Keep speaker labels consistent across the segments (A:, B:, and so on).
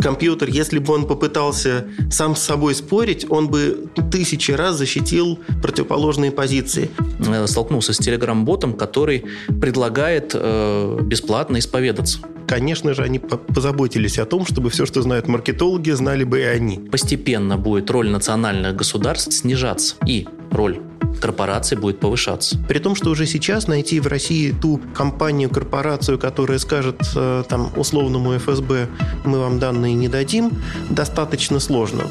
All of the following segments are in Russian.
A: Компьютер, если бы он попытался сам с собой спорить, он бы тысячи раз защитил противоположные позиции.
B: Столкнулся с телеграм-ботом, который предлагает э, бесплатно исповедаться.
A: Конечно же, они позаботились о том, чтобы все, что знают маркетологи, знали бы и они.
B: Постепенно будет роль национальных государств снижаться, и роль корпораций будет повышаться.
A: При том, что уже сейчас найти в России ту компанию, корпорацию, которая скажет э, там условному ФСБ, мы вам данные не дадим, достаточно сложно.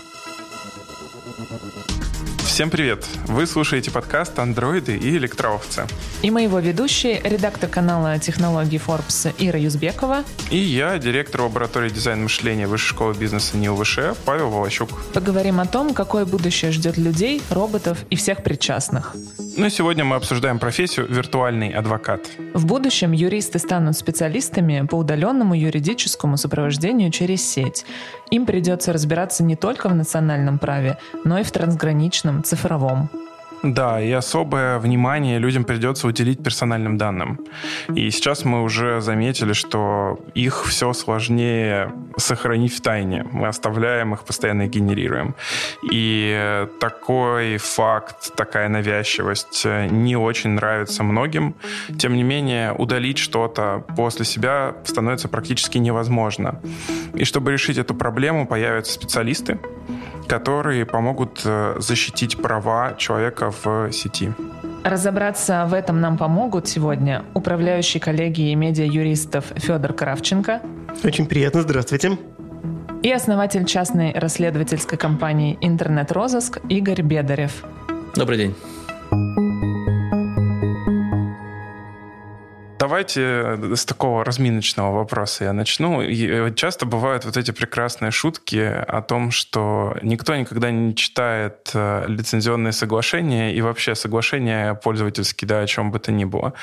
C: Всем привет! Вы слушаете подкаст «Андроиды и электроовцы».
D: И мы его ведущие, редактор канала технологий Forbes Ира Юзбекова.
C: И я, директор лаборатории дизайна мышления Высшей школы бизнеса НИУВШ Павел Волощук.
D: Поговорим о том, какое будущее ждет людей, роботов и всех причастных.
C: Ну и сегодня мы обсуждаем профессию «виртуальный адвокат».
D: В будущем юристы станут специалистами по удаленному юридическому сопровождению через сеть. Им придется разбираться не только в национальном праве, но и в трансграничном, цифровом.
C: Да, и особое внимание людям придется уделить персональным данным. И сейчас мы уже заметили, что их все сложнее сохранить в тайне. Мы оставляем их, постоянно генерируем. И такой факт, такая навязчивость не очень нравится многим. Тем не менее, удалить что-то после себя становится практически невозможно. И чтобы решить эту проблему, появятся специалисты, которые помогут э, защитить права человека в сети.
D: Разобраться в этом нам помогут сегодня управляющий коллегией медиа-юристов Федор Кравченко.
A: Очень приятно, здравствуйте.
D: И основатель частной расследовательской компании «Интернет-розыск» Игорь Бедарев.
B: Добрый день.
C: Давайте э, с такого разминочного вопроса я начну. И часто бывают вот эти прекрасные шутки о том, что никто никогда не читает э, лицензионные соглашения и вообще соглашения пользовательские, да, о чем бы то ни было.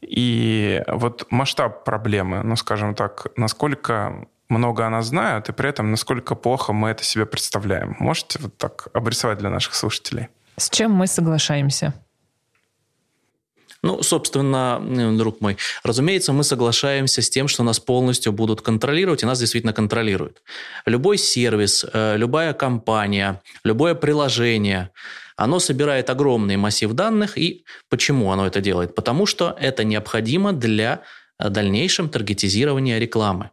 C: И вот масштаб проблемы, ну, скажем так, насколько много она знает, и при этом насколько плохо мы это себе представляем. Можете вот так обрисовать для наших слушателей?
D: С чем мы соглашаемся?
B: Ну, собственно, друг мой, разумеется, мы соглашаемся с тем, что нас полностью будут контролировать, и нас действительно контролируют. Любой сервис, э, любая компания, любое приложение, оно собирает огромный массив данных. И почему оно это делает? Потому что это необходимо для э, дальнейшем таргетизирования рекламы.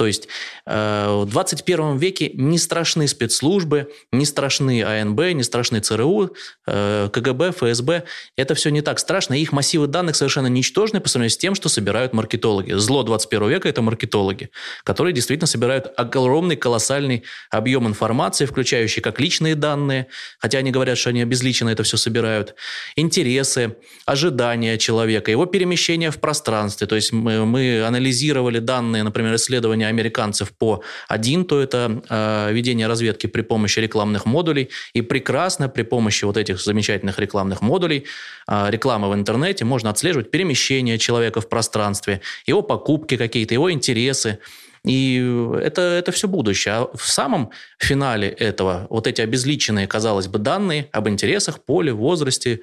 B: То есть э, в 21 веке не страшны спецслужбы, не страшны АНБ, не страшны ЦРУ, э, КГБ, ФСБ. Это все не так страшно. Их массивы данных совершенно ничтожны по сравнению с тем, что собирают маркетологи. Зло 21 века – это маркетологи, которые действительно собирают огромный, колоссальный объем информации, включающий как личные данные, хотя они говорят, что они обезличенно это все собирают, интересы, ожидания человека, его перемещение в пространстве. То есть мы, мы анализировали данные, например, исследования американцев по один, то это э, ведение разведки при помощи рекламных модулей. И прекрасно при помощи вот этих замечательных рекламных модулей, э, рекламы в интернете, можно отслеживать перемещение человека в пространстве, его покупки какие-то, его интересы. И это, это все будущее. А в самом финале этого вот эти обезличенные, казалось бы, данные об интересах, поле, возрасте,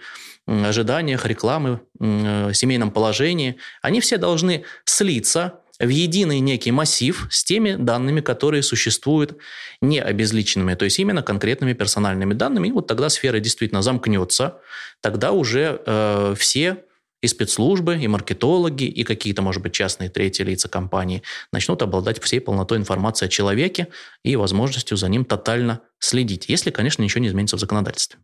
B: ожиданиях, рекламы, семейном положении, они все должны слиться в единый некий массив с теми данными, которые существуют не обезличенными, то есть именно конкретными персональными данными. И вот тогда сфера действительно замкнется, тогда уже э, все и спецслужбы, и маркетологи, и какие-то, может быть, частные третьи лица компании начнут обладать всей полнотой информации о человеке и возможностью за ним тотально следить, если, конечно, ничего не изменится в законодательстве.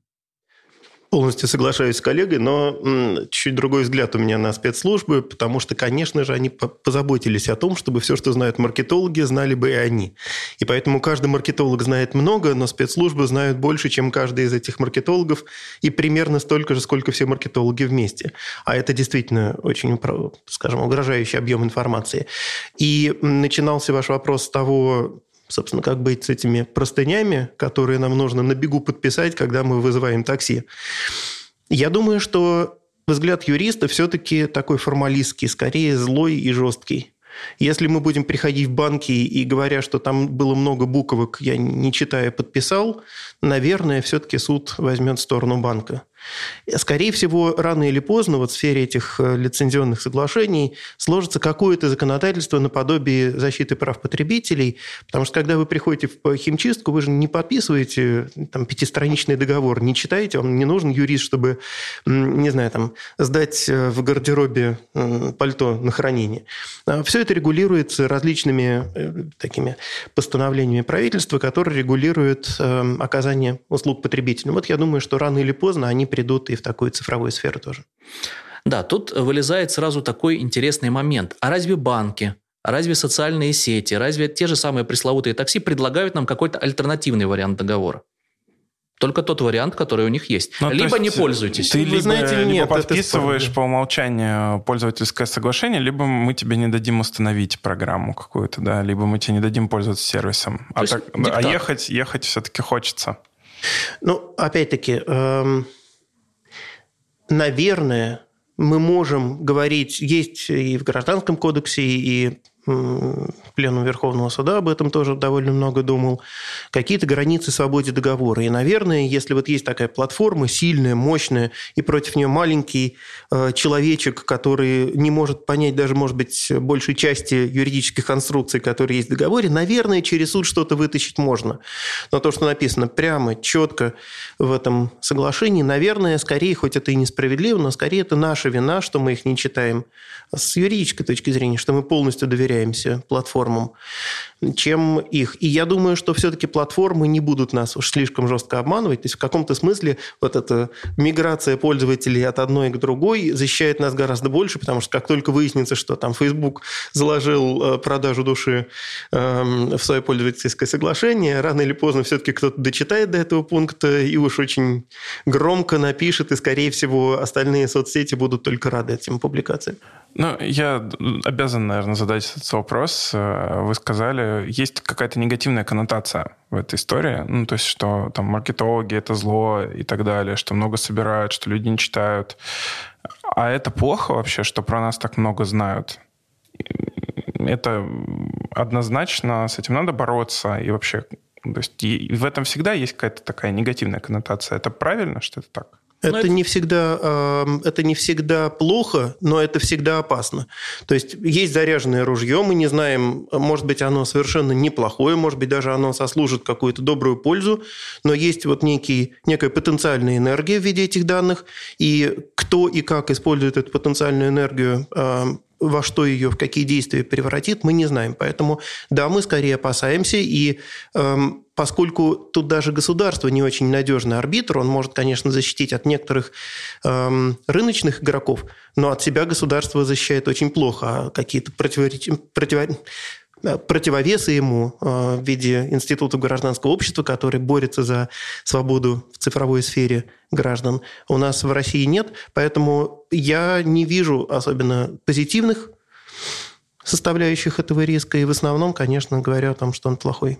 A: Полностью соглашаюсь с коллегой, но чуть другой взгляд у меня на спецслужбы, потому что, конечно же, они позаботились о том, чтобы все, что знают маркетологи, знали бы и они. И поэтому каждый маркетолог знает много, но спецслужбы знают больше, чем каждый из этих маркетологов, и примерно столько же, сколько все маркетологи вместе. А это действительно очень, скажем, угрожающий объем информации. И начинался ваш вопрос с того, собственно, как быть с этими простынями, которые нам нужно на бегу подписать, когда мы вызываем такси. Я думаю, что взгляд юриста все-таки такой формалистский, скорее злой и жесткий. Если мы будем приходить в банки и говоря, что там было много буквок, я не читая подписал, наверное, все-таки суд возьмет сторону банка. Скорее всего, рано или поздно вот в сфере этих э, лицензионных соглашений сложится какое-то законодательство наподобие защиты прав потребителей, потому что когда вы приходите в химчистку, вы же не подписываете там, пятистраничный договор, не читаете, вам не нужен юрист, чтобы, не знаю, там, сдать э, в гардеробе пальто на хранение. А Все это регулируется различными э, такими постановлениями правительства, которые регулируют оказание услуг потребителям. Вот я думаю, что рано или поздно они придут и в такую цифровую сферу тоже.
B: Да, тут вылезает сразу такой интересный момент. А разве банки, разве социальные сети, разве те же самые пресловутые такси предлагают нам какой-то альтернативный вариант договора? Только тот вариант, который у них есть. Ну, либо не пользуйтесь.
C: Ты либо, знаете, либо нет, подписываешь по умолчанию пользовательское соглашение, либо мы тебе не дадим установить программу какую-то, да, либо мы тебе не дадим пользоваться сервисом. а, так, а ехать, ехать все-таки хочется.
A: Ну, опять-таки, эм, наверное, мы можем говорить, есть и в Гражданском кодексе, и Пленум Верховного Суда об этом тоже довольно много думал, какие-то границы свободе договора. И, наверное, если вот есть такая платформа сильная, мощная, и против нее маленький э, человечек, который не может понять даже, может быть, большей части юридических конструкций, которые есть в договоре, наверное, через суд что-то вытащить можно. Но то, что написано прямо, четко в этом соглашении, наверное, скорее, хоть это и несправедливо, но скорее это наша вина, что мы их не читаем с юридической точки зрения, что мы полностью доверяемся платформам, чем их. И я думаю, что все-таки платформы не будут нас уж слишком жестко обманывать. То есть в каком-то смысле вот эта миграция пользователей от одной к другой защищает нас гораздо больше, потому что как только выяснится, что там Facebook заложил э, продажу души эм, в свое пользовательское соглашение, рано или поздно все-таки кто-то дочитает до этого пункта и уж очень громко напишет, и, скорее всего, остальные соцсети будут только рады этим публикациям.
C: Ну, я обязан, наверное, задать этот вопрос. Э, вы сказали, есть какая-то негативная коннотация в этой истории. Ну, то есть, что там маркетологи — это зло и так далее, что много собирают, что люди не читают. А это плохо вообще, что про нас так много знают? Это однозначно, с этим надо бороться. И вообще, то есть, и в этом всегда есть какая-то такая негативная коннотация. Это правильно, что это так?
A: Это, это не всегда, это не всегда плохо, но это всегда опасно. То есть есть заряженное ружье, мы не знаем, может быть, оно совершенно неплохое, может быть, даже оно сослужит какую-то добрую пользу, но есть вот некий, некая потенциальная энергия в виде этих данных, и кто и как использует эту потенциальную энергию, во что ее, в какие действия превратит, мы не знаем. Поэтому, да, мы скорее опасаемся, и эм, поскольку тут даже государство не очень надежный арбитр, он может, конечно, защитить от некоторых эм, рыночных игроков, но от себя государство защищает очень плохо, а какие-то противоречи... против противовесы ему э, в виде института гражданского общества, который борется за свободу в цифровой сфере граждан, у нас в России нет. Поэтому я не вижу особенно позитивных составляющих этого риска. И в основном, конечно, говоря о том, что он плохой.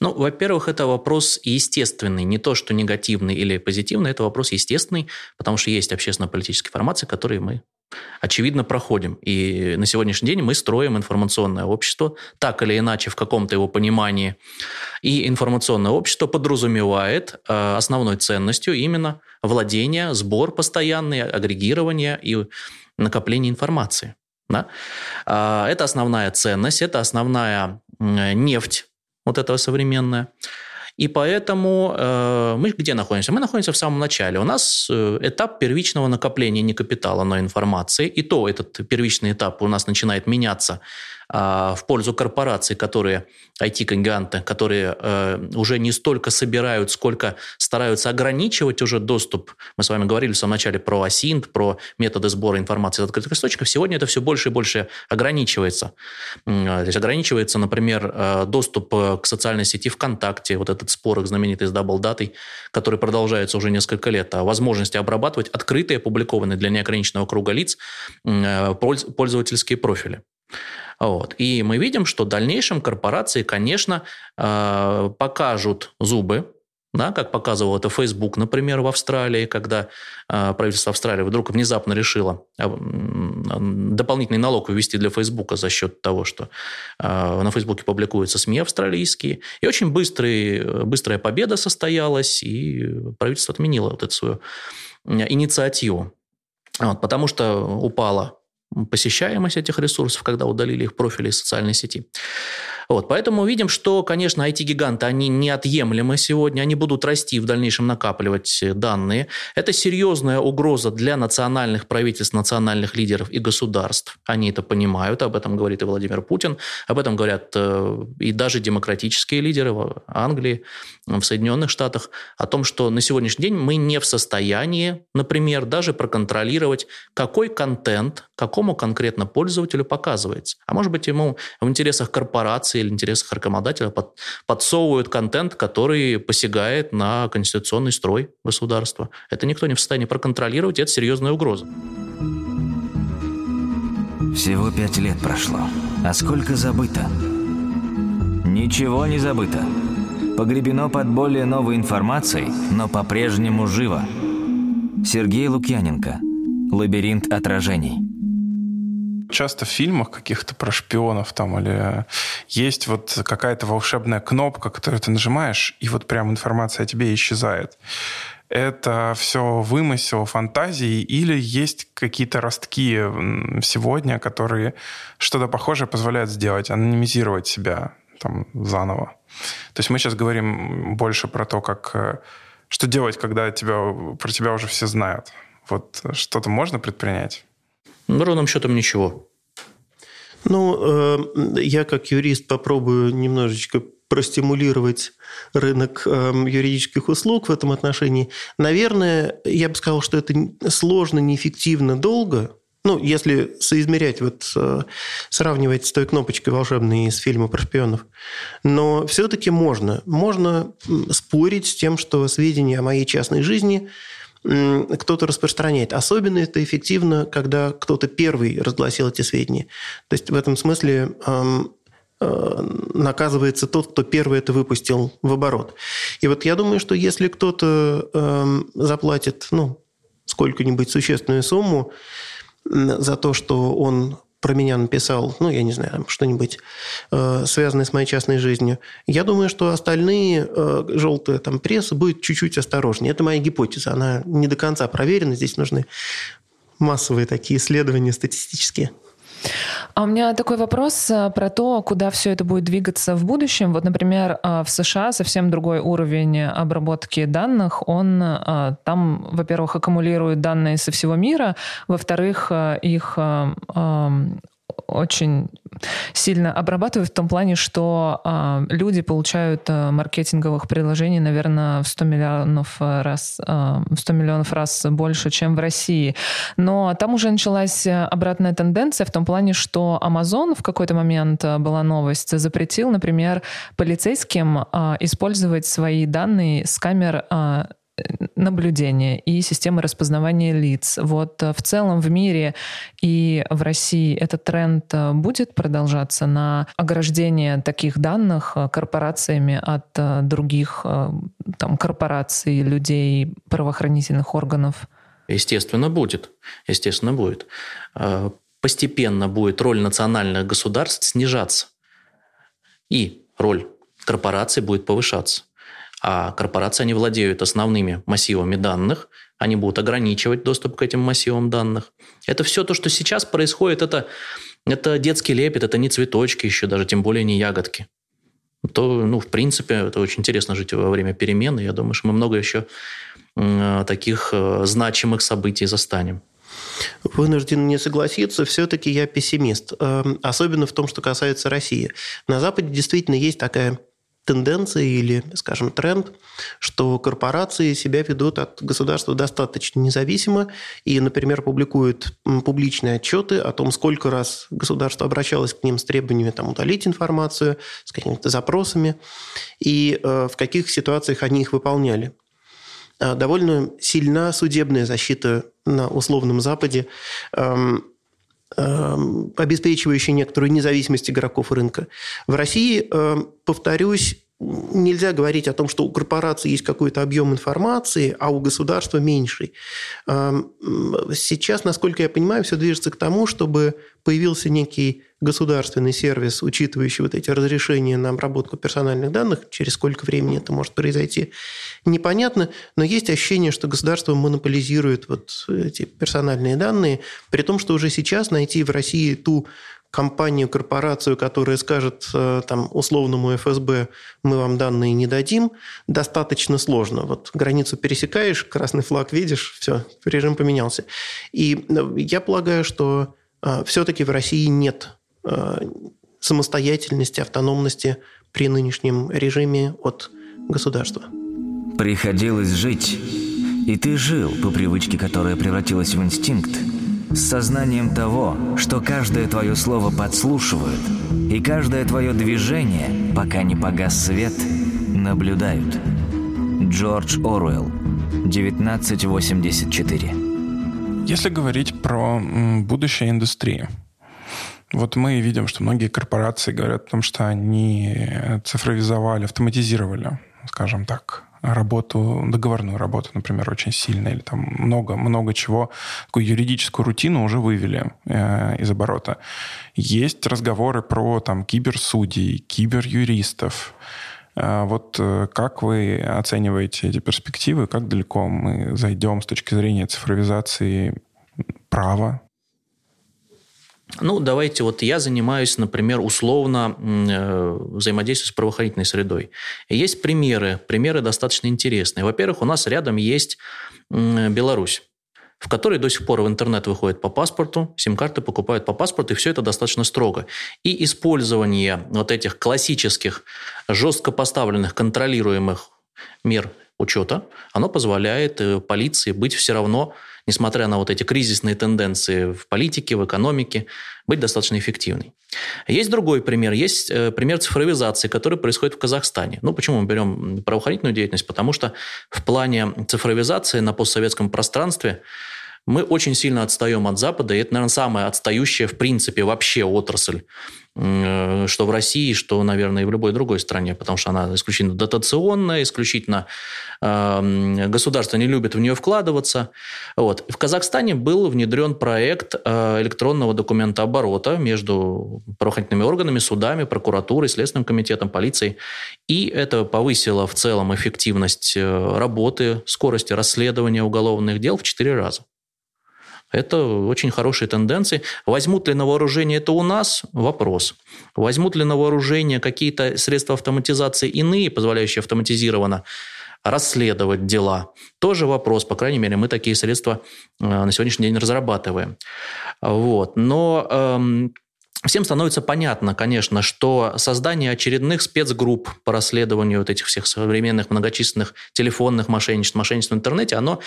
B: Ну, во-первых, это вопрос естественный. Не то, что негативный или позитивный, это вопрос естественный, потому что есть общественно-политические формации, которые мы очевидно, проходим. И на сегодняшний день мы строим информационное общество, так или иначе, в каком-то его понимании. И информационное общество подразумевает э, основной ценностью именно владение, сбор постоянный, агрегирование и накопление информации. Да? А, это основная ценность, это основная нефть вот этого современная. И поэтому э, мы где находимся? Мы находимся в самом начале. У нас э, этап первичного накопления не капитала, но информации. И то этот первичный этап у нас начинает меняться в пользу корпораций, которые, IT-гиганты, которые э, уже не столько собирают, сколько стараются ограничивать уже доступ. Мы с вами говорили в самом начале про асинт, про методы сбора информации из открытых источников. Сегодня это все больше и больше ограничивается. То есть ограничивается, например, э, доступ э, к социальной сети ВКонтакте, вот этот спор их знаменитый с Data, который продолжается уже несколько лет, о возможности обрабатывать открытые, опубликованные для неограниченного круга лиц пользовательские профили. Вот. И мы видим, что в дальнейшем корпорации, конечно, э, покажут зубы да, как показывал это Facebook, например, в Австралии, когда э, правительство Австралии вдруг внезапно решило э, дополнительный налог ввести для Facebook за счет того, что на Facebook публикуются СМИ австралийские. И очень быстрый, быстрая победа состоялась, и правительство отменило вот эту свою инициативу. Вот, потому что упала посещаемость этих ресурсов, когда удалили их профили из социальной сети. Вот, поэтому видим, что, конечно, IT-гиганты, они неотъемлемы сегодня, они будут расти в дальнейшем накапливать данные. Это серьезная угроза для национальных правительств, национальных лидеров и государств. Они это понимают, об этом говорит и Владимир Путин, об этом говорят э, и даже демократические лидеры в Англии, в Соединенных Штатах, о том, что на сегодняшний день мы не в состоянии, например, даже проконтролировать, какой контент какому конкретно пользователю показывается. А может быть, ему в интересах корпорации корпорации или интересах рекламодателя под, подсовывают контент, который посягает на конституционный строй государства. Это никто не в состоянии проконтролировать, это серьезная угроза.
E: Всего пять лет прошло. А сколько забыто? Ничего не забыто. Погребено под более новой информацией, но по-прежнему живо. Сергей Лукьяненко. Лабиринт отражений
C: часто в фильмах каких-то про шпионов там или есть вот какая-то волшебная кнопка, которую ты нажимаешь, и вот прям информация о тебе исчезает. Это все вымысел фантазии или есть какие-то ростки сегодня, которые что-то похожее позволяют сделать, анонимизировать себя там заново. То есть мы сейчас говорим больше про то, как э, что делать, когда тебя, про тебя уже все знают. Вот что-то можно предпринять?
B: Ну, ровным счетом ничего.
A: Ну, э, я как юрист попробую немножечко простимулировать рынок э, юридических услуг в этом отношении. Наверное, я бы сказал, что это сложно, неэффективно, долго. Ну, если соизмерять, вот э, сравнивать с той кнопочкой волшебной из фильма про шпионов. Но все-таки можно. Можно спорить с тем, что сведения о моей частной жизни – кто-то распространяет. Особенно это эффективно, когда кто-то первый разгласил эти сведения. То есть в этом смысле э, наказывается тот, кто первый это выпустил в оборот. И вот я думаю, что если кто-то заплатит ну, сколько-нибудь существенную сумму за то, что он про меня написал, ну, я не знаю, что-нибудь э, связанное с моей частной жизнью, я думаю, что остальные э, желтые там пресса будет чуть-чуть осторожнее. Это моя гипотеза, она не до конца проверена, здесь нужны массовые такие исследования статистические.
D: А у меня такой вопрос э, про то, куда все это будет двигаться в будущем. Вот, например, э, в США совсем другой уровень обработки данных. Он э, там, во-первых, аккумулирует данные со всего мира, во-вторых, их очень сильно обрабатывают в том плане, что э, люди получают э, маркетинговых приложений, наверное, в 100 миллионов раз, э, в 100 миллионов раз больше, чем в России. Но там уже началась обратная тенденция в том плане, что Amazon в какой-то момент была новость, запретил, например, полицейским э, использовать свои данные с камер э, наблюдения и системы распознавания лиц. Вот э, в целом в мире и в России этот тренд э, будет продолжаться на ограждение таких данных э, корпорациями от других там, корпораций, людей, правоохранительных органов?
B: Естественно, будет. Естественно, будет. Постепенно будет роль национальных государств снижаться. И роль корпораций будет повышаться а корпорации, они владеют основными массивами данных, они будут ограничивать доступ к этим массивам данных. Это все то, что сейчас происходит, это, это детский лепет, это не цветочки еще даже, тем более не ягодки. То, ну, в принципе, это очень интересно жить во время перемены. Я думаю, что мы много еще таких э, значимых событий застанем.
A: Вынужден не согласиться, все-таки я пессимист. Эм, особенно в том, что касается России. На Западе действительно есть такая тенденция или, скажем, тренд, что корпорации себя ведут от государства достаточно независимо и, например, публикуют публичные отчеты о том, сколько раз государство обращалось к ним с требованиями там, удалить информацию, с какими-то запросами, и э, в каких ситуациях они их выполняли. Э, довольно сильна судебная защита на условном Западе, эм, эм, обеспечивающая некоторую независимость игроков рынка. В России, эм, повторюсь, нельзя говорить о том, что у корпорации есть какой-то объем информации, а у государства меньший. Сейчас, насколько я понимаю, все движется к тому, чтобы появился некий государственный сервис, учитывающий вот эти разрешения на обработку персональных данных, через сколько времени это может произойти, непонятно, но есть ощущение, что государство монополизирует вот эти персональные данные, при том, что уже сейчас найти в России ту компанию, корпорацию, которая скажет э, там, условному ФСБ, мы вам данные не дадим, достаточно сложно. Вот границу пересекаешь, красный флаг видишь, все, режим поменялся. И э, я полагаю, что э, все-таки в России нет самостоятельности, автономности при нынешнем режиме от государства.
E: Приходилось жить, и ты жил по привычке, которая превратилась в инстинкт – с сознанием того, что каждое твое слово подслушивают, и каждое твое движение, пока не погас свет, наблюдают. Джордж Оруэлл, 1984.
C: Если говорить про будущее индустрии, вот мы видим, что многие корпорации говорят о том, что они цифровизовали, автоматизировали, скажем так, работу, договорную работу, например, очень сильно, или там много, много чего, такую юридическую рутину уже вывели э, из оборота. Есть разговоры про там киберсудей, киберюристов. Э, вот э, как вы оцениваете эти перспективы, как далеко мы зайдем с точки зрения цифровизации права
B: ну, давайте вот я занимаюсь, например, условно э, взаимодействием с правоохранительной средой. И есть примеры, примеры достаточно интересные. Во-первых, у нас рядом есть Беларусь в которой до сих пор в интернет выходит по паспорту, сим-карты покупают по паспорту, и все это достаточно строго. И использование вот этих классических, жестко поставленных, контролируемых мер учета, оно позволяет э, полиции быть все равно несмотря на вот эти кризисные тенденции в политике, в экономике, быть достаточно эффективной. Есть другой пример. Есть э, пример цифровизации, который происходит в Казахстане. Ну, почему мы берем правоохранительную деятельность? Потому что в плане цифровизации на постсоветском пространстве мы очень сильно отстаем от Запада, и это, наверное, самая отстающая, в принципе, вообще отрасль что в России, что, наверное, и в любой другой стране, потому что она исключительно дотационная, исключительно э, государство не любит в нее вкладываться. Вот. В Казахстане был внедрен проект э, электронного документа оборота между правоохранительными органами, судами, прокуратурой, Следственным комитетом, полицией. И это повысило в целом эффективность э, работы, скорости расследования уголовных дел в 4 раза. Это очень хорошие тенденции. Возьмут ли на вооружение это у нас? Вопрос. Возьмут ли на вооружение какие-то средства автоматизации иные, позволяющие автоматизированно расследовать дела? Тоже вопрос. По крайней мере, мы такие средства э, на сегодняшний день разрабатываем. Вот. Но эм, Всем становится понятно, конечно, что создание очередных спецгрупп по расследованию вот этих всех современных многочисленных телефонных мошенничеств, мошенничеств в интернете, оно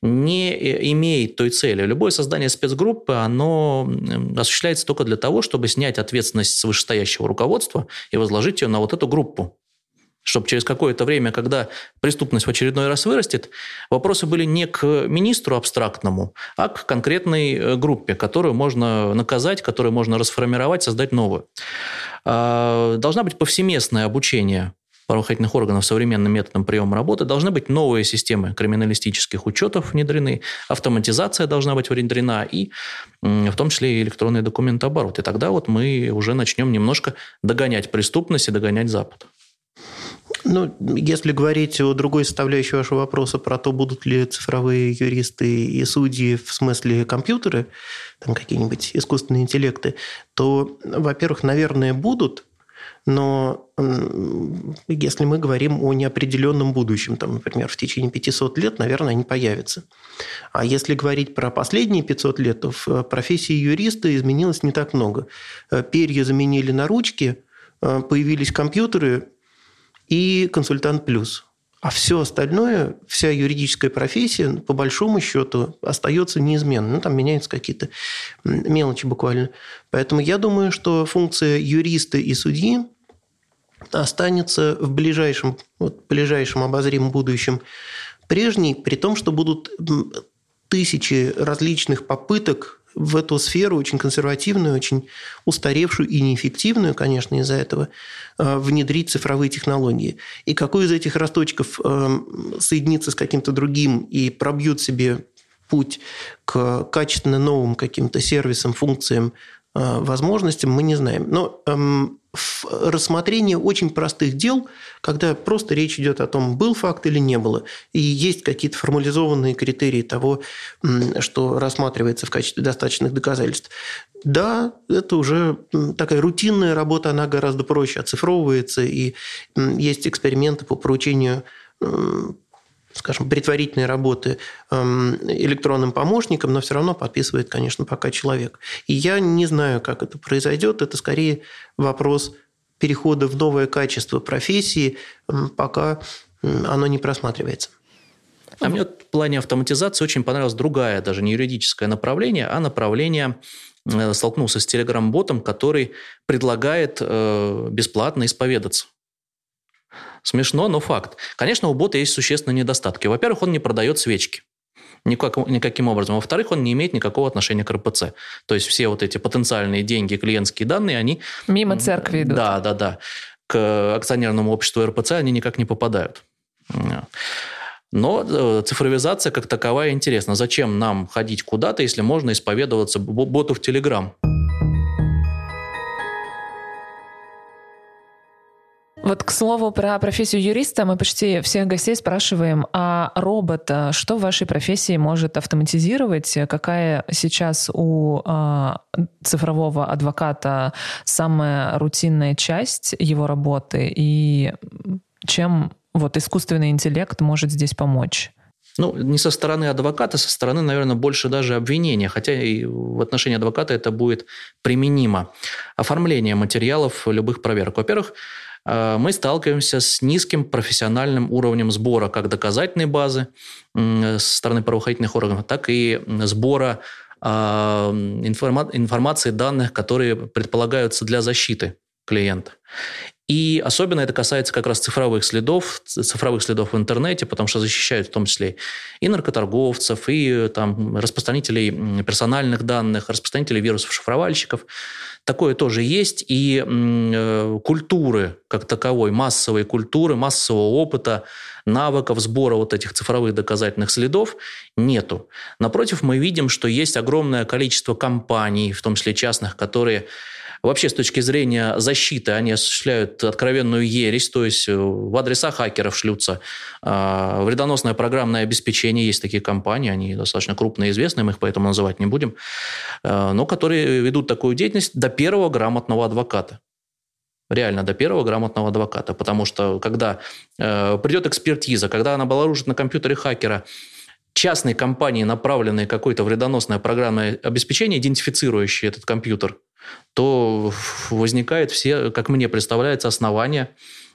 B: не имеет той цели. Любое создание спецгруппы, оно осуществляется только для того, чтобы снять ответственность с вышестоящего руководства и возложить ее на вот эту группу чтобы через какое-то время, когда преступность в очередной раз вырастет, вопросы были не к министру абстрактному, а к конкретной э, группе, которую можно наказать, которую можно расформировать, создать новую. А, должна быть повсеместное обучение правоохранительных органов современным методом приема работы, должны быть новые системы криминалистических учетов внедрены, автоматизация должна быть внедрена, и в том числе и электронный документооборот. И тогда вот мы уже начнем немножко догонять преступность и догонять Запад.
A: Ну, если говорить о другой составляющей вашего вопроса про то, будут ли цифровые юристы и судьи в смысле компьютеры, там какие-нибудь искусственные интеллекты, то, во-первых, наверное, будут, но если мы говорим о неопределенном будущем, там, например, в течение 500 лет, наверное, они появятся. А если говорить про последние 500 лет, то в профессии юриста изменилось не так много. Перья заменили на ручки, появились компьютеры, и консультант плюс. А все остальное, вся юридическая профессия, по большому счету, остается неизменной. Ну, там меняются какие-то мелочи буквально. Поэтому я думаю, что функция юриста и судьи останется в ближайшем, вот, ближайшем обозримом будущем прежней, при том, что будут тысячи различных попыток в эту сферу, очень консервативную, очень устаревшую и неэффективную, конечно, из-за этого, э, внедрить цифровые технологии. И какой из этих росточков э, соединится с каким-то другим и пробьет себе путь к качественно новым каким-то сервисам, функциям, э, возможностям, мы не знаем. Но эм, рассмотрение очень простых дел, когда просто речь идет о том, был факт или не было, и есть какие-то формализованные критерии того, что рассматривается в качестве достаточных доказательств. Да, это уже такая рутинная работа, она гораздо проще оцифровывается, и есть эксперименты по поручению скажем, предварительной работы эм, электронным помощником, но все равно подписывает, конечно, пока человек. И я не знаю, как это произойдет. Это скорее вопрос перехода в новое качество профессии, эм, пока оно не просматривается.
B: А мне в плане автоматизации очень понравилось другая, даже не юридическое направление, а направление э, столкнулся с телеграм-ботом, который предлагает э, бесплатно исповедаться. Смешно, но факт. Конечно, у бота есть существенные недостатки. Во-первых, он не продает свечки. Никак, никаким образом. Во-вторых, он не имеет никакого отношения к РПЦ. То есть все вот эти потенциальные деньги, клиентские данные, они...
D: Мимо церкви идут.
B: Да, да, да. К акционерному обществу РПЦ они никак не попадают. Но э, цифровизация как таковая интересна. Зачем нам ходить куда-то, если можно исповедоваться боту в Телеграм?
D: Вот к слову про профессию юриста мы почти всех гостей спрашиваем, а робот что в вашей профессии может автоматизировать? Какая сейчас у э, цифрового адвоката самая рутинная часть его работы и чем вот искусственный интеллект может здесь помочь?
B: Ну, не со стороны адвоката, со стороны, наверное, больше даже обвинения, хотя и в отношении адвоката это будет применимо. Оформление материалов любых проверок. Во-первых, мы сталкиваемся с низким профессиональным уровнем сбора как доказательной базы со стороны правоохранительных органов, так и сбора а, информации, данных, которые предполагаются для защиты клиента. И особенно это касается как раз цифровых следов, цифровых следов в интернете, потому что защищают в том числе и наркоторговцев, и там, распространителей персональных данных, распространителей вирусов, шифровальщиков. Такое тоже есть. И э, культуры как таковой, массовой культуры, массового опыта, навыков сбора вот этих цифровых доказательных следов нету. Напротив, мы видим, что есть огромное количество компаний, в том числе частных, которые Вообще, с точки зрения защиты, они осуществляют откровенную ересь, то есть э, в адреса хакеров шлются. А, вредоносное программное обеспечение, есть такие компании, они достаточно крупные известные, мы их поэтому называть не будем, а, но которые ведут такую деятельность до первого грамотного адвоката реально до первого грамотного адвоката. Потому что когда э, придет экспертиза, когда она обнаружит на компьютере хакера частной компании, направленной какое-то вредоносное программное обеспечение, идентифицирующее этот компьютер, то возникает все, как мне представляется, основания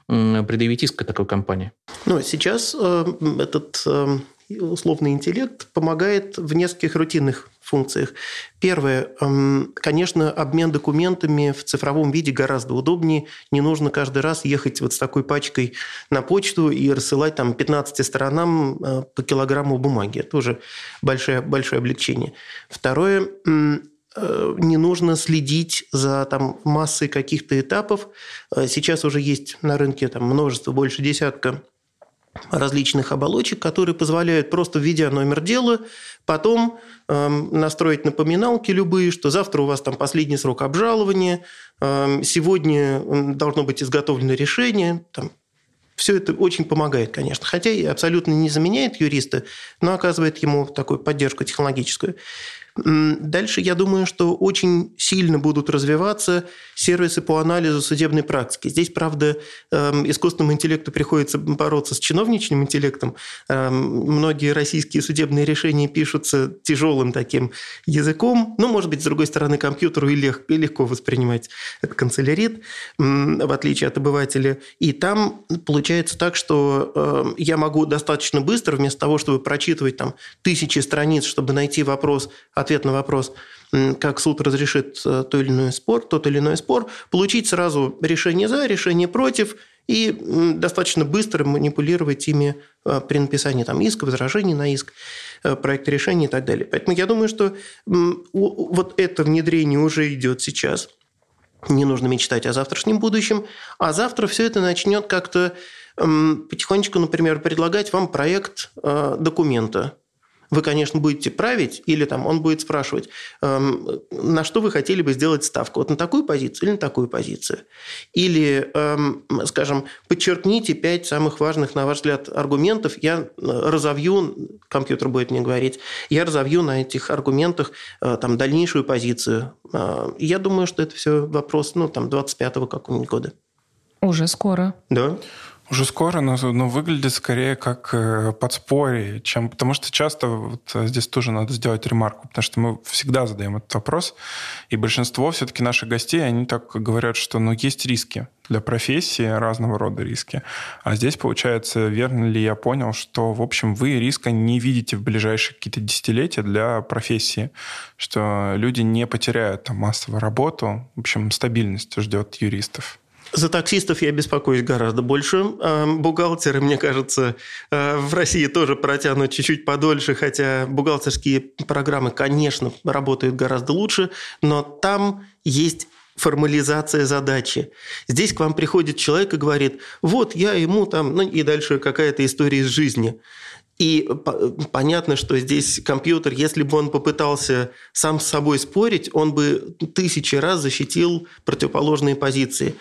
B: предъявить иск к такой компании.
A: Ну, сейчас э, этот э, условный интеллект помогает в нескольких рутинных функциях. Первое, эм, конечно, обмен документами в цифровом виде гораздо удобнее. Не нужно каждый раз ехать вот с такой пачкой на почту и рассылать там 15 сторонам э, по килограмму бумаги. Это уже большое, большое облегчение. Второе, Э, не нужно следить за там, массой каких-то этапов. Э, сейчас уже есть на рынке там, множество, больше десятка различных оболочек, которые позволяют просто введя номер дела, потом э, настроить напоминалки любые, что завтра у вас там последний срок обжалования, э, сегодня должно быть изготовлено решение, там, все это очень помогает, конечно. Хотя и абсолютно не заменяет юриста, но оказывает ему такую поддержку технологическую. Дальше, я думаю, что очень сильно будут развиваться сервисы по анализу судебной практики. Здесь, правда, эм, искусственному интеллекту приходится бороться с чиновничным интеллектом. Эм, многие российские судебные решения пишутся тяжелым таким языком. Ну, может быть, с другой стороны, компьютеру и легко воспринимать этот канцелярит, в отличие от обывателя. И там получается так, что эм, я могу достаточно быстро, вместо того, чтобы прочитывать там тысячи страниц, чтобы найти вопрос, ответ на вопрос, как суд разрешит э, тот или иной спор, тот или иной спор, получить сразу решение за, решение против и достаточно быстро манипулировать ими э, при написании там, иска, возражений на иск, э, проекта решения и так далее. Поэтому я думаю, что вот это внедрение уже идет сейчас. Не нужно мечтать о завтрашнем будущем. А завтра все это начнет как-то потихонечку, например, предлагать вам проект документа вы, конечно, будете править, или там он будет спрашивать, эм, на что вы хотели бы сделать ставку, вот на такую позицию или на такую позицию. Или, эм, скажем, подчеркните пять самых важных, на ваш взгляд, аргументов, я э, разовью, компьютер будет мне говорить, я разовью на этих аргументах э, там, дальнейшую позицию. Э, я думаю, что это все вопрос ну, там, 25-го какого-нибудь года.
D: Уже скоро.
A: Да.
C: Уже скоро, но, но выглядит скорее как э, подспорье, чем... Потому что часто, вот э, здесь тоже надо сделать ремарку, потому что мы всегда задаем этот вопрос, и большинство все-таки наших гостей, они так говорят, что ну, есть риски для профессии, разного рода риски. А здесь, получается, верно ли я понял, что, в общем, вы риска не видите в ближайшие какие-то десятилетия для профессии, что люди не потеряют там массовую работу, в общем, стабильность ждет юристов?
A: За таксистов я беспокоюсь гораздо больше. А, бухгалтеры, мне кажется, а, в России тоже протянут чуть-чуть подольше, хотя бухгалтерские программы, конечно, работают гораздо лучше, но там есть формализация задачи. Здесь к вам приходит человек и говорит, вот я ему там, ну и дальше какая-то история из жизни. И понятно, что здесь компьютер, если бы он попытался сам с собой спорить, он бы тысячи раз защитил противоположные позиции.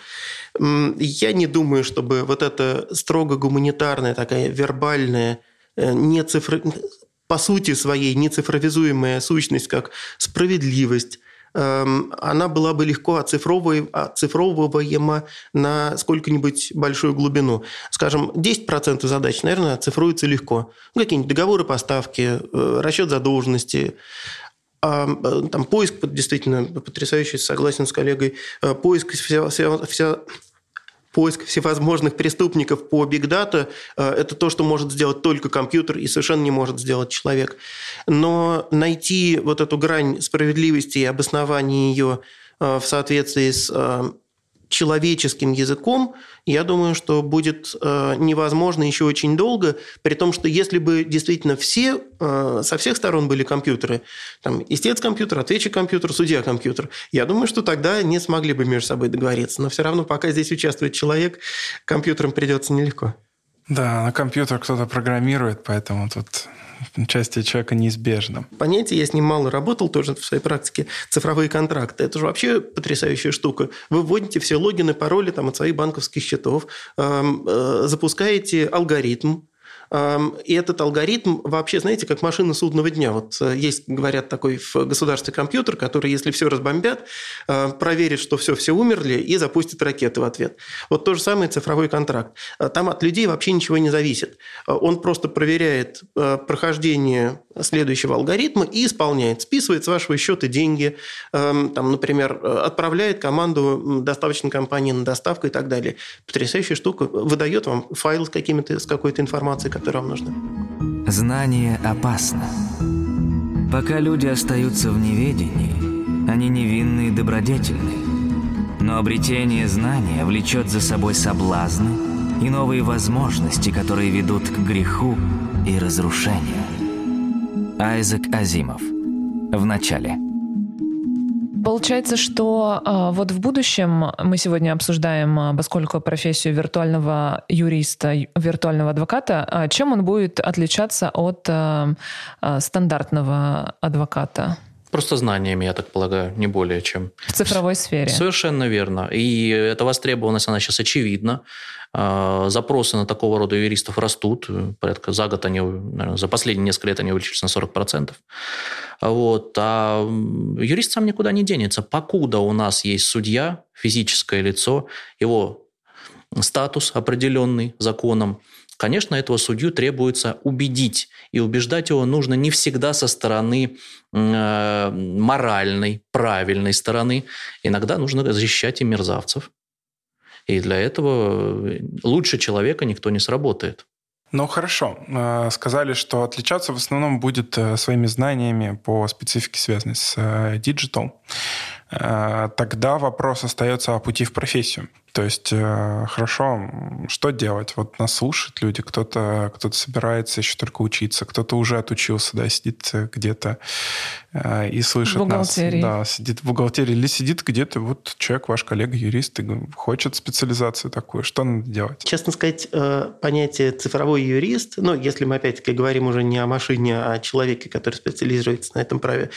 A: Я не думаю, чтобы вот эта строго гуманитарная, такая вербальная, э, не цифр... по сути своей нецифровизуемая сущность, как справедливость, она была бы легко оцифровываема на сколько-нибудь большую глубину. Скажем, 10% задач, наверное, оцифруются легко. Ну, какие-нибудь договоры поставки, э, расчет задолженности, а, э, там поиск действительно потрясающий, согласен с коллегой, поиск вся, вся, вся поиск всевозможных преступников по Data э, – это то, что может сделать только компьютер и совершенно не может сделать человек. Но найти вот эту грань справедливости и обоснование ее э, в соответствии с э, человеческим языком, я думаю, что будет э, невозможно еще очень долго, при том, что если бы действительно все, э, со всех сторон были компьютеры, там, истец компьютер, ответчик компьютер, судья компьютер, я думаю, что тогда не смогли бы между собой договориться. Но все равно, пока здесь участвует человек, компьютерам придется нелегко.
C: Да, на компьютер кто-то программирует, поэтому тут участие человека неизбежно.
A: Понятие, я с ним мало работал тоже в своей практике, цифровые контракты. Это же вообще потрясающая штука. Вы вводите все логины, пароли там, от своих банковских счетов, э, запускаете алгоритм, и этот алгоритм вообще, знаете, как машина судного дня. Вот э, есть, говорят, такой в государстве компьютер, который, если все разбомбят, э, проверит, что все, все умерли, и запустит ракеты в ответ. Вот то же самое цифровой контракт. Э, там от людей вообще ничего не зависит. Он просто проверяет прохождение следующего алгоритма и исполняет. Списывает с вашего счета деньги, там, например, отправляет команду доставочной компании на доставку и так далее. Потрясающая штука. Выдает вам файл с, какими-то, с какой-то информацией, которая вам нужна.
E: Знание опасно. Пока люди остаются в неведении, они невинны и добродетельны. Но обретение знания влечет за собой соблазны и новые возможности, которые ведут к греху и разрушению. Айзек Азимов. В начале.
D: Получается, что э, вот в будущем мы сегодня обсуждаем, э, поскольку профессию виртуального юриста, виртуального адвоката, э, чем он будет отличаться от э, э, стандартного адвоката?
B: Просто знаниями, я так полагаю, не более чем.
D: В цифровой сфере.
B: Совершенно верно. И эта востребованность, она сейчас очевидна. А, запросы на такого рода юристов растут. Порядка за год они, наверное, за последние несколько лет они увеличились на 40%. Вот. А юрист сам никуда не денется. Покуда у нас есть судья, физическое лицо, его статус определенный законом, конечно, этого судью требуется убедить. И убеждать его нужно не всегда со стороны э, моральной, правильной стороны. Иногда нужно защищать и мерзавцев. И для этого лучше человека никто не сработает.
C: Ну, хорошо. Э, сказали, что отличаться в основном будет э, своими знаниями по специфике, связанной с digital. Тогда вопрос остается о пути в профессию. То есть, э, хорошо, что делать? Вот нас слушают люди, кто-то кто собирается еще только учиться, кто-то уже отучился, да, сидит где-то э, и слышит нас. Да, сидит в бухгалтерии или сидит где-то, вот человек, ваш коллега, юрист, и хочет специализацию такую. Что надо делать?
A: Честно сказать, э, понятие цифровой юрист, ну, если мы опять-таки говорим уже не о машине, а о человеке, который специализируется на этом праве,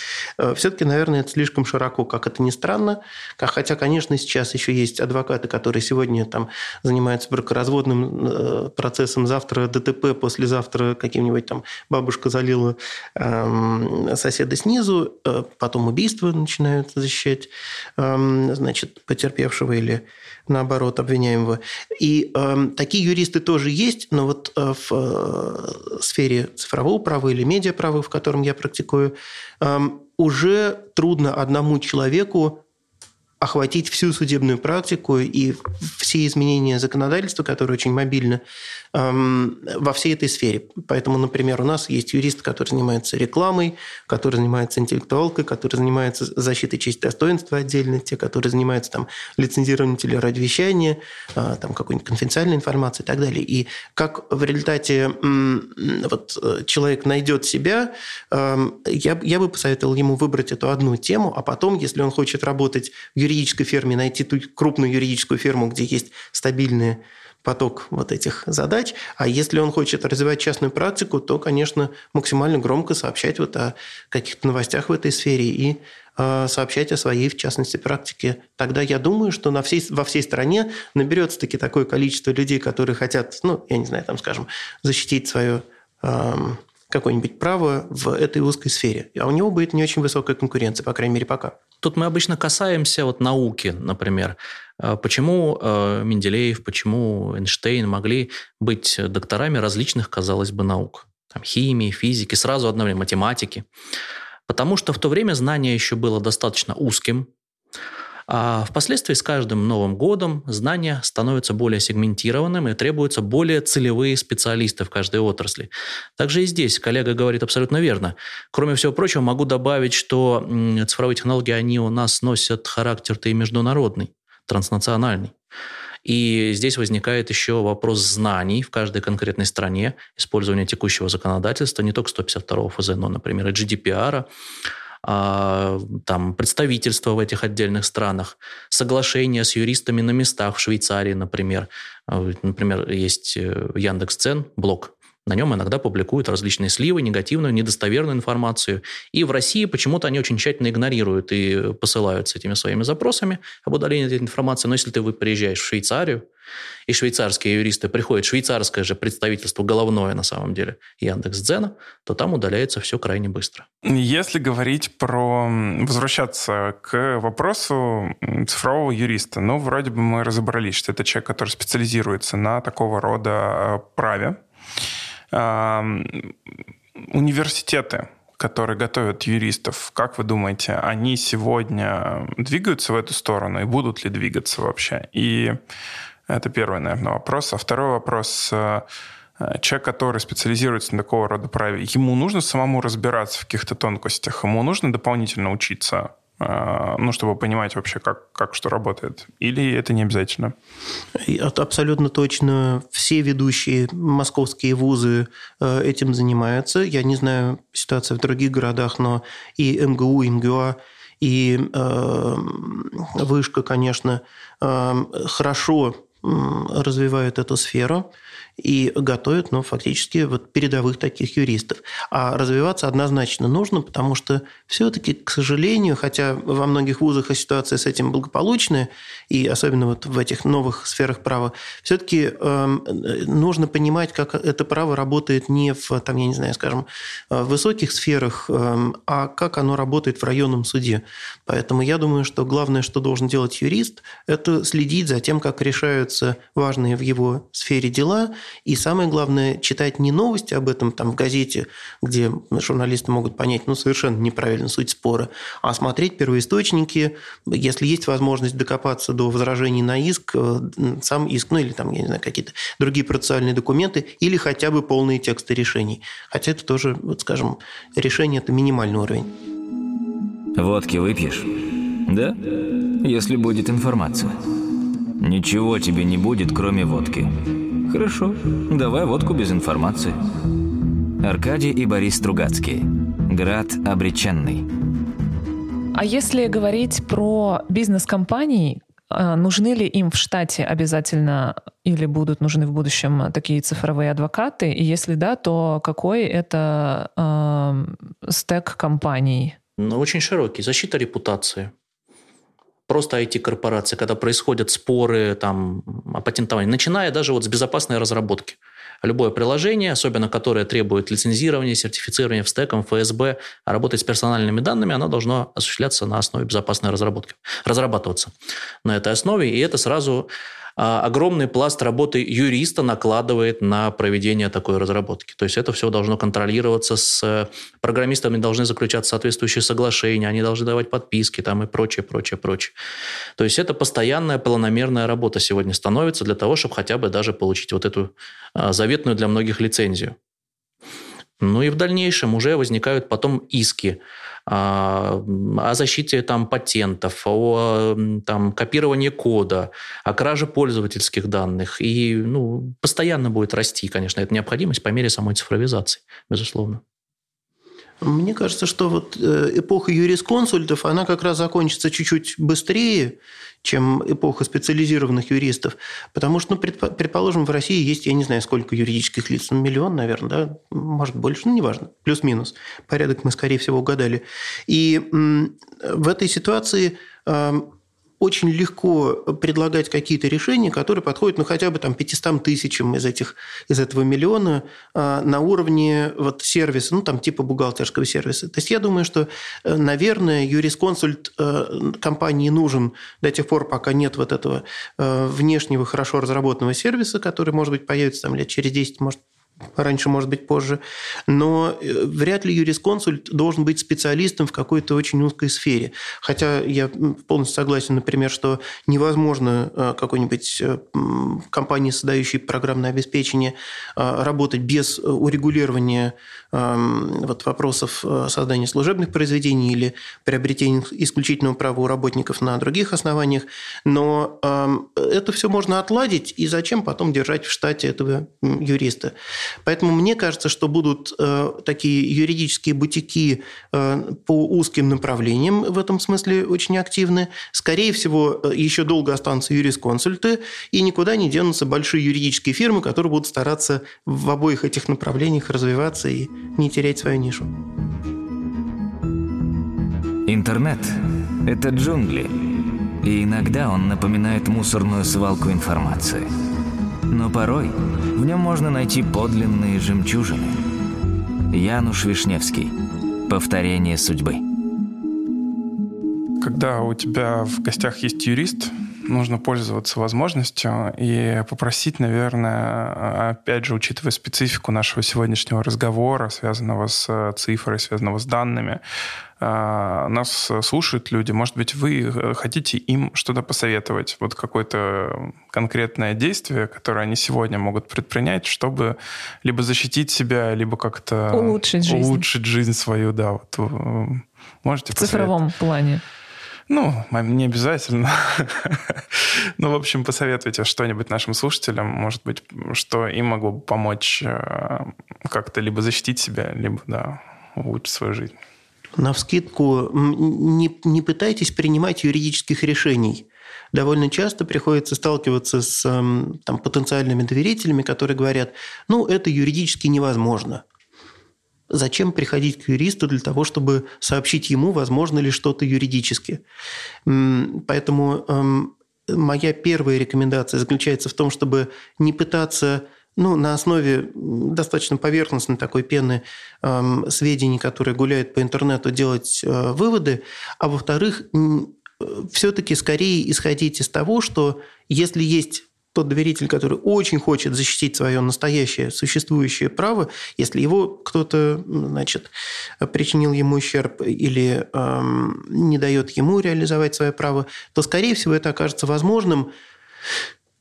A: все-таки, наверное, это слишком широко, как это ни странно. Хотя, конечно, сейчас еще есть адвокаты, которые которые сегодня там занимаются бракоразводным э, процессом, завтра ДТП, послезавтра каким-нибудь там бабушка залила э, соседа снизу, э, потом убийство начинают защищать, э, значит, потерпевшего или наоборот, обвиняемого. И э, такие юристы тоже есть, но вот э, в сфере цифрового права или медиаправа, в котором я практикую, уже трудно одному человеку охватить всю судебную практику и все изменения законодательства, которые очень мобильны, эм, во всей этой сфере. Поэтому, например, у нас есть юрист, который занимается рекламой, который занимается интеллектуалкой, который занимается защитой чести достоинства отдельно, те, которые занимаются там, лицензированием телерадиовещания, э, там, какой-нибудь конфиденциальной информацией и так далее. И как в результате вот, э, человек найдет себя, эм, я, я бы посоветовал ему выбрать эту одну тему, а потом, если он хочет работать в юридической фирме, найти ту крупную юридическую фирму, где есть стабильный поток вот этих задач. А если он хочет развивать частную практику, то, конечно, максимально громко сообщать вот о каких-то новостях в этой сфере и э, сообщать о своей, в частности, практике. Тогда я думаю, что на всей, во всей стране наберется таки такое количество людей, которые хотят, ну, я не знаю, там, скажем, защитить свое э, какое-нибудь право в этой узкой сфере. А у него будет не очень высокая конкуренция, по крайней мере, пока.
B: Тут мы обычно касаемся вот науки, например. А почему э, Менделеев, почему Эйнштейн могли быть докторами различных, казалось бы, наук? Там, химии, физики, сразу одновременно математики. Потому что в то время знание еще было достаточно узким, а впоследствии с каждым Новым годом знания становятся более сегментированным и требуются более целевые специалисты в каждой отрасли. Также и здесь коллега говорит абсолютно верно. Кроме всего прочего, могу добавить, что цифровые технологии, они у нас носят характер-то и международный, транснациональный. И здесь возникает еще вопрос знаний в каждой конкретной стране, использования текущего законодательства, не только 152 ФЗ, но, например, и GDPR, там, представительства в этих отдельных странах, соглашения с юристами на местах в Швейцарии, например. А, например, есть э, Яндекс.Цен, блок на нем иногда публикуют различные сливы, негативную, недостоверную информацию. И в России почему-то они очень тщательно игнорируют и посылают с этими своими запросами об удалении этой информации. Но если ты приезжаешь в Швейцарию, и швейцарские юристы приходят, швейцарское же представительство головное на самом деле, Яндекс.Дзена, то там удаляется все крайне быстро.
C: Если говорить про... возвращаться к вопросу цифрового юриста, ну, вроде бы мы разобрались, что это человек, который специализируется на такого рода э, праве, университеты, которые готовят юристов, как вы думаете, они сегодня двигаются в эту сторону и будут ли двигаться вообще? И это первый, наверное, вопрос. А второй вопрос. Э, человек, который специализируется на такого рода праве, ему нужно самому разбираться в каких-то тонкостях, ему нужно дополнительно учиться ну, чтобы понимать вообще, как, как что работает? Или это не обязательно?
A: Это абсолютно точно. Все ведущие московские вузы э, этим занимаются. Я не знаю ситуацию в других городах, но и МГУ, и МГУА, и э, Вышка, конечно, э, хорошо развивают эту сферу и готовят, ну, фактически вот передовых таких юристов. А развиваться однозначно нужно, потому что все-таки, к сожалению, хотя во многих вузах ситуация с этим благополучная, и особенно вот в этих новых сферах права, все-таки э, нужно понимать, как это право работает не в, там, я не знаю, скажем, в высоких сферах, э, а как оно работает в районном суде. Поэтому я думаю, что главное, что должен делать юрист, это следить за тем, как решают решаются важные в его сфере дела. И самое главное, читать не новости об этом там в газете, где журналисты могут понять, ну, совершенно неправильно суть спора, а смотреть первоисточники, если есть возможность докопаться до возражений на иск, э, сам иск, ну, или там, я не знаю, какие-то другие процессуальные документы, или хотя бы полные тексты решений. Хотя это тоже, вот скажем, решение – это минимальный уровень.
E: Водки выпьешь? Да? Если будет информация. Ничего тебе не будет, кроме водки. Хорошо, давай водку без информации. Аркадий и Борис Стругацкие. Град обреченный.
D: А если говорить про бизнес-компании, а, нужны ли им в штате обязательно или будут нужны в будущем такие цифровые адвокаты? И если да, то какой это э, стек компаний?
B: Ну, очень широкий. Защита репутации. Просто IT-корпорации, когда происходят споры там, о патентовании, начиная даже вот с безопасной разработки. Любое приложение, особенно которое требует лицензирования, сертифицирования в стеком, ФСБ, а работать с персональными данными, оно должно осуществляться на основе безопасной разработки, разрабатываться на этой основе, и это сразу огромный пласт работы юриста накладывает на проведение такой разработки. То есть это все должно контролироваться с э, программистами, должны заключаться соответствующие соглашения, они должны давать подписки там и прочее, прочее, прочее. То есть это постоянная планомерная работа сегодня становится для того, чтобы хотя бы даже получить вот эту а, заветную для многих лицензию. Ну и в дальнейшем уже возникают потом иски а, о защите там, патентов, о там, копировании кода, о краже пользовательских данных. И ну, постоянно будет расти, конечно, эта необходимость по мере самой цифровизации, безусловно.
A: Мне кажется, что вот э, эпоха юрисконсультов, она как раз закончится чуть-чуть быстрее, чем эпоха специализированных юристов. Потому что, ну, предположим, в России есть, я не знаю, сколько юридических лиц, ну, миллион, наверное, да, может, больше, ну, неважно, плюс-минус. Порядок мы, скорее всего, угадали. И в этой ситуации очень легко предлагать какие-то решения, которые подходят ну, хотя бы там 500 тысячам из, этих, из этого миллиона а, на уровне вот, сервиса, ну, там типа бухгалтерского сервиса. То есть я думаю, что, э, наверное, юрисконсульт э, компании нужен до тех пор, пока нет вот этого э, внешнего хорошо разработанного сервиса, который, может быть, появится там лет через 10, может, раньше, может быть, позже. Но э, вряд ли юрисконсульт должен быть специалистом в какой-то очень узкой сфере. Хотя я полностью согласен, например, что невозможно э, какой-нибудь э, компании, создающей программное обеспечение, работать без урегулирования вот, вопросов создания служебных произведений или приобретения исключительного права у работников на других основаниях. Но эм, это все можно отладить, и зачем потом держать в штате этого юриста? Поэтому мне кажется, что будут э, такие юридические бутики э, по узким направлениям в этом смысле очень активны. Скорее всего, э, еще долго останутся юрисконсульты, и никуда не денутся большие юридические фирмы, которые будут стараться в обоих этих направлениях развиваться и не терять свою нишу.
E: Интернет – это джунгли, и иногда он напоминает мусорную свалку информации – но порой в нем можно найти подлинные жемчужины. Януш Вишневский. Повторение судьбы.
C: Когда у тебя в гостях есть юрист, нужно пользоваться возможностью и попросить, наверное, опять же, учитывая специфику нашего сегодняшнего разговора, связанного с цифрой, связанного с данными, а, нас слушают люди. Может быть, вы э, хотите им что-то посоветовать? Вот какое-то конкретное действие, которое они сегодня могут предпринять, чтобы либо защитить себя, либо как-то
D: улучшить жизнь,
C: улучшить жизнь свою, да. Вот, э, можете
D: В цифровом плане.
C: Ну, не обязательно. ну, в общем, посоветуйте что-нибудь нашим слушателям, может быть, что им могло бы помочь э, как-то либо защитить себя, либо, да, улучшить свою жизнь.
A: На вскидку, не, не пытайтесь принимать юридических решений. Довольно часто приходится сталкиваться с там, потенциальными доверителями, которые говорят, ну, это юридически невозможно – Зачем приходить к юристу для того, чтобы сообщить ему, возможно ли что-то юридически? Поэтому эм, моя первая рекомендация заключается в том, чтобы не пытаться ну, на основе достаточно поверхностной такой пены эм, сведений, которые гуляют по интернету, делать э, выводы, а во-вторых, э, все-таки скорее исходить из того, что если есть тот доверитель, который очень хочет защитить свое настоящее существующее право, если его кто-то, значит, причинил ему ущерб или эм, не дает ему реализовать свое право, то, скорее всего, это окажется возможным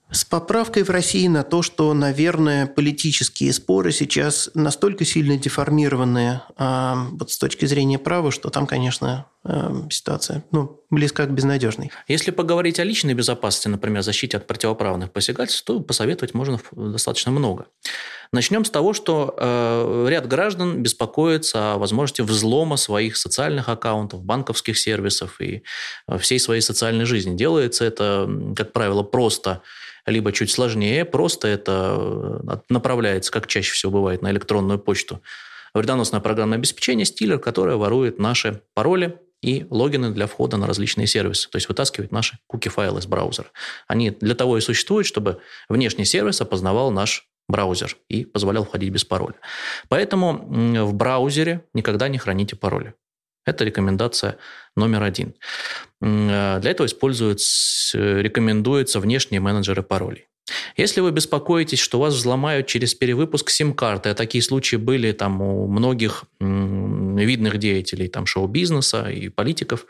A: с поправкой в России на то, что, наверное, политические споры сейчас настолько сильно деформированы э, вот с точки зрения права, что там, конечно, ситуация ну, близка к безнадежной.
B: Если поговорить о личной безопасности, например, защите от противоправных посягательств, то посоветовать можно достаточно много. Начнем с того, что э, ряд граждан беспокоится о возможности взлома своих социальных аккаунтов, банковских сервисов и э, всей своей социальной жизни. Делается это, как правило, просто либо чуть сложнее, просто это э, направляется, как чаще всего бывает, на электронную почту. Вредоносное программное обеспечение стилер, которое ворует наши пароли и логины для входа на различные сервисы, то есть вытаскивает наши куки-файлы из браузера. Они для того и существуют, чтобы внешний сервис опознавал наш браузер и позволял входить без пароля. Поэтому в браузере никогда не храните пароли. Это рекомендация номер один. Э, для этого используются, рекомендуются внешние менеджеры паролей. Если вы беспокоитесь, что вас взломают через перевыпуск сим-карты, а такие случаи были там у многих видных деятелей там, шоу-бизнеса и политиков,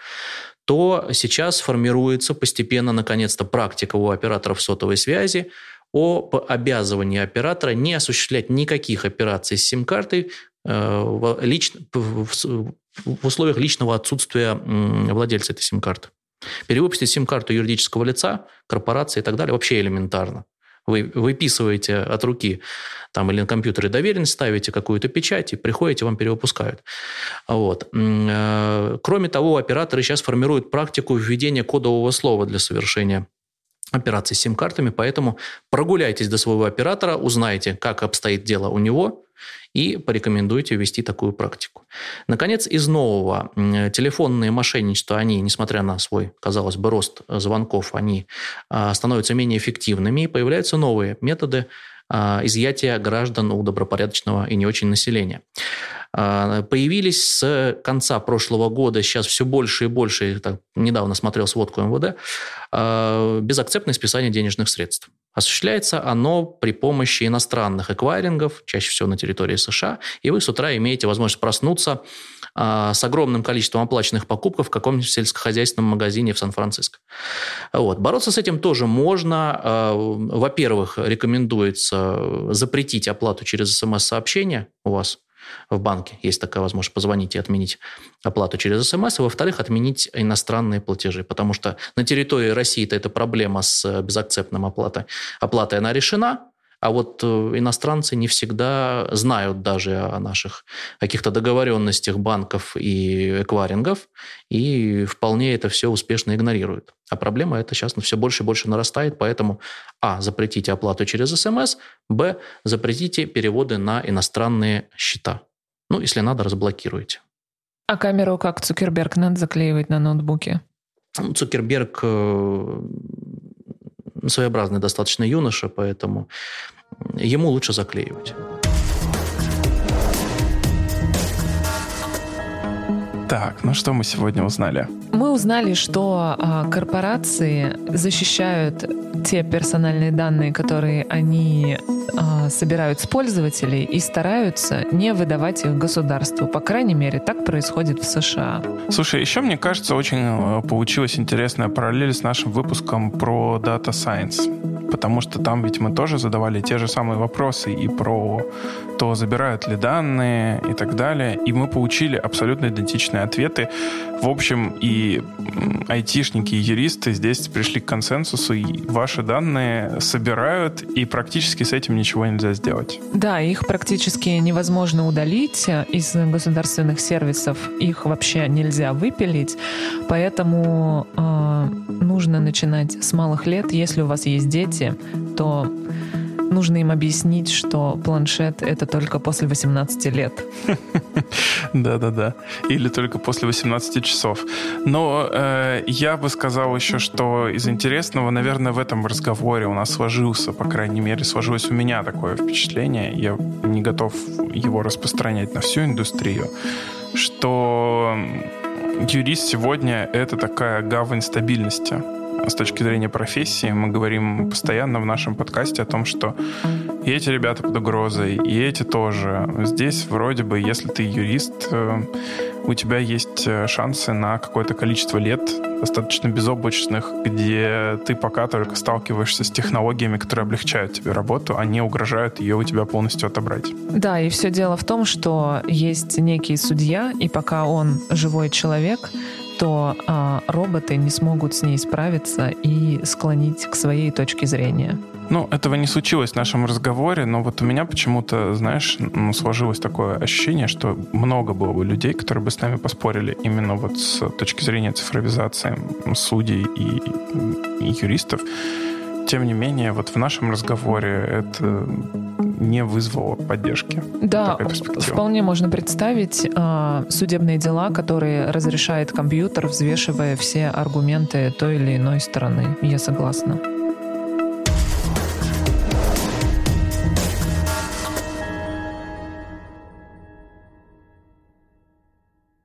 B: то сейчас формируется постепенно, наконец-то, практика у операторов сотовой связи об обязывании оператора не осуществлять никаких операций с сим-картой э, в, лично, в условиях личного отсутствия владельца этой сим-карты. Перевыпустить сим-карту юридического лица, корпорации и так далее вообще элементарно. Вы выписываете от руки там, или на компьютере доверенность, ставите какую-то печать и приходите, вам перевыпускают. Вот. Э, кроме того, операторы сейчас формируют практику введения кодового слова для совершения операций с сим-картами, поэтому прогуляйтесь до своего оператора, узнайте, как обстоит дело у него, и порекомендуйте ввести такую практику. Наконец, из нового. Телефонные мошенничества, они, несмотря на свой, казалось бы, рост звонков, они а, становятся менее эффективными, и появляются новые методы а, изъятия граждан у добропорядочного и не очень населения. А, появились с конца прошлого года, сейчас все больше и больше, так, недавно смотрел сводку МВД, а, безакцептное списание денежных средств. Осуществляется оно при помощи иностранных эквайрингов, чаще всего на территории США, и вы с утра имеете возможность проснуться а, с огромным количеством оплаченных покупок в каком-нибудь сельскохозяйственном магазине в Сан-Франциско. Вот. Бороться с этим тоже можно. Во-первых, рекомендуется запретить оплату через смс-сообщение у вас в банке. Есть такая возможность позвонить и отменить оплату через СМС. И, во-вторых, отменить иностранные платежи. Потому что на территории России-то эта проблема с безакцептным оплатой. Оплатой она решена, а вот э, иностранцы не всегда знают даже о наших каких-то договоренностях банков и эквайрингов, и вполне это все успешно игнорируют. А проблема это сейчас все больше и больше нарастает, поэтому а. запретите оплату через СМС, б. запретите переводы на иностранные счета. Ну, если надо, разблокируйте.
D: А камеру как Цукерберг надо заклеивать на ноутбуке?
B: Ну, Цукерберг э, своеобразный достаточно юноша, поэтому ему лучше заклеивать.
C: Так, ну что мы сегодня узнали?
D: Мы узнали, что а, корпорации защищают те персональные данные, которые они а, собирают с пользователей и стараются не выдавать их государству. По крайней мере, так происходит в США.
C: Слушай, еще мне кажется, очень э, получилась интересная параллель с нашим выпуском про Data Science. Потому что там ведь мы тоже задавали те же самые вопросы и про то, забирают ли данные и так далее. И мы получили абсолютно идентичные ответы. В общем, и айтишники, и юристы здесь пришли к консенсусу, и ваши данные собирают, и практически с этим ничего нельзя сделать.
D: Да, их практически невозможно удалить из государственных сервисов, их вообще нельзя выпилить, поэтому э, нужно начинать с малых лет. Если у вас есть дети, то нужно им объяснить, что планшет — это только после 18 лет.
C: Да-да-да. Или только после 18 часов. Но э, я бы сказал еще, что из интересного, наверное, в этом разговоре у нас сложился, по крайней мере, сложилось у меня такое впечатление, я не готов его распространять на всю индустрию, что юрист сегодня — это такая гавань стабильности с точки зрения профессии. Мы говорим постоянно в нашем подкасте о том, что и эти ребята под угрозой, и эти тоже. Здесь вроде бы, если ты юрист, э, у тебя есть э, шансы на какое-то количество лет, достаточно безоблачных, где ты пока только сталкиваешься с технологиями, которые облегчают тебе работу, а не угрожают ее у тебя полностью отобрать.
D: Да, и все дело в том, что есть некий судья, и пока он живой человек, то а, роботы не смогут с ней справиться и склонить к своей точке зрения.
C: Ну, этого не случилось в нашем разговоре, но вот у меня почему-то, знаешь, ну, сложилось такое ощущение, что много было бы людей, которые бы с нами поспорили именно вот с точки зрения цифровизации судей и, и юристов. Тем не менее, вот в нашем разговоре это не вызвало поддержки.
D: Да, вполне можно представить э, судебные дела, которые разрешает компьютер, взвешивая все аргументы той или иной стороны. Я согласна.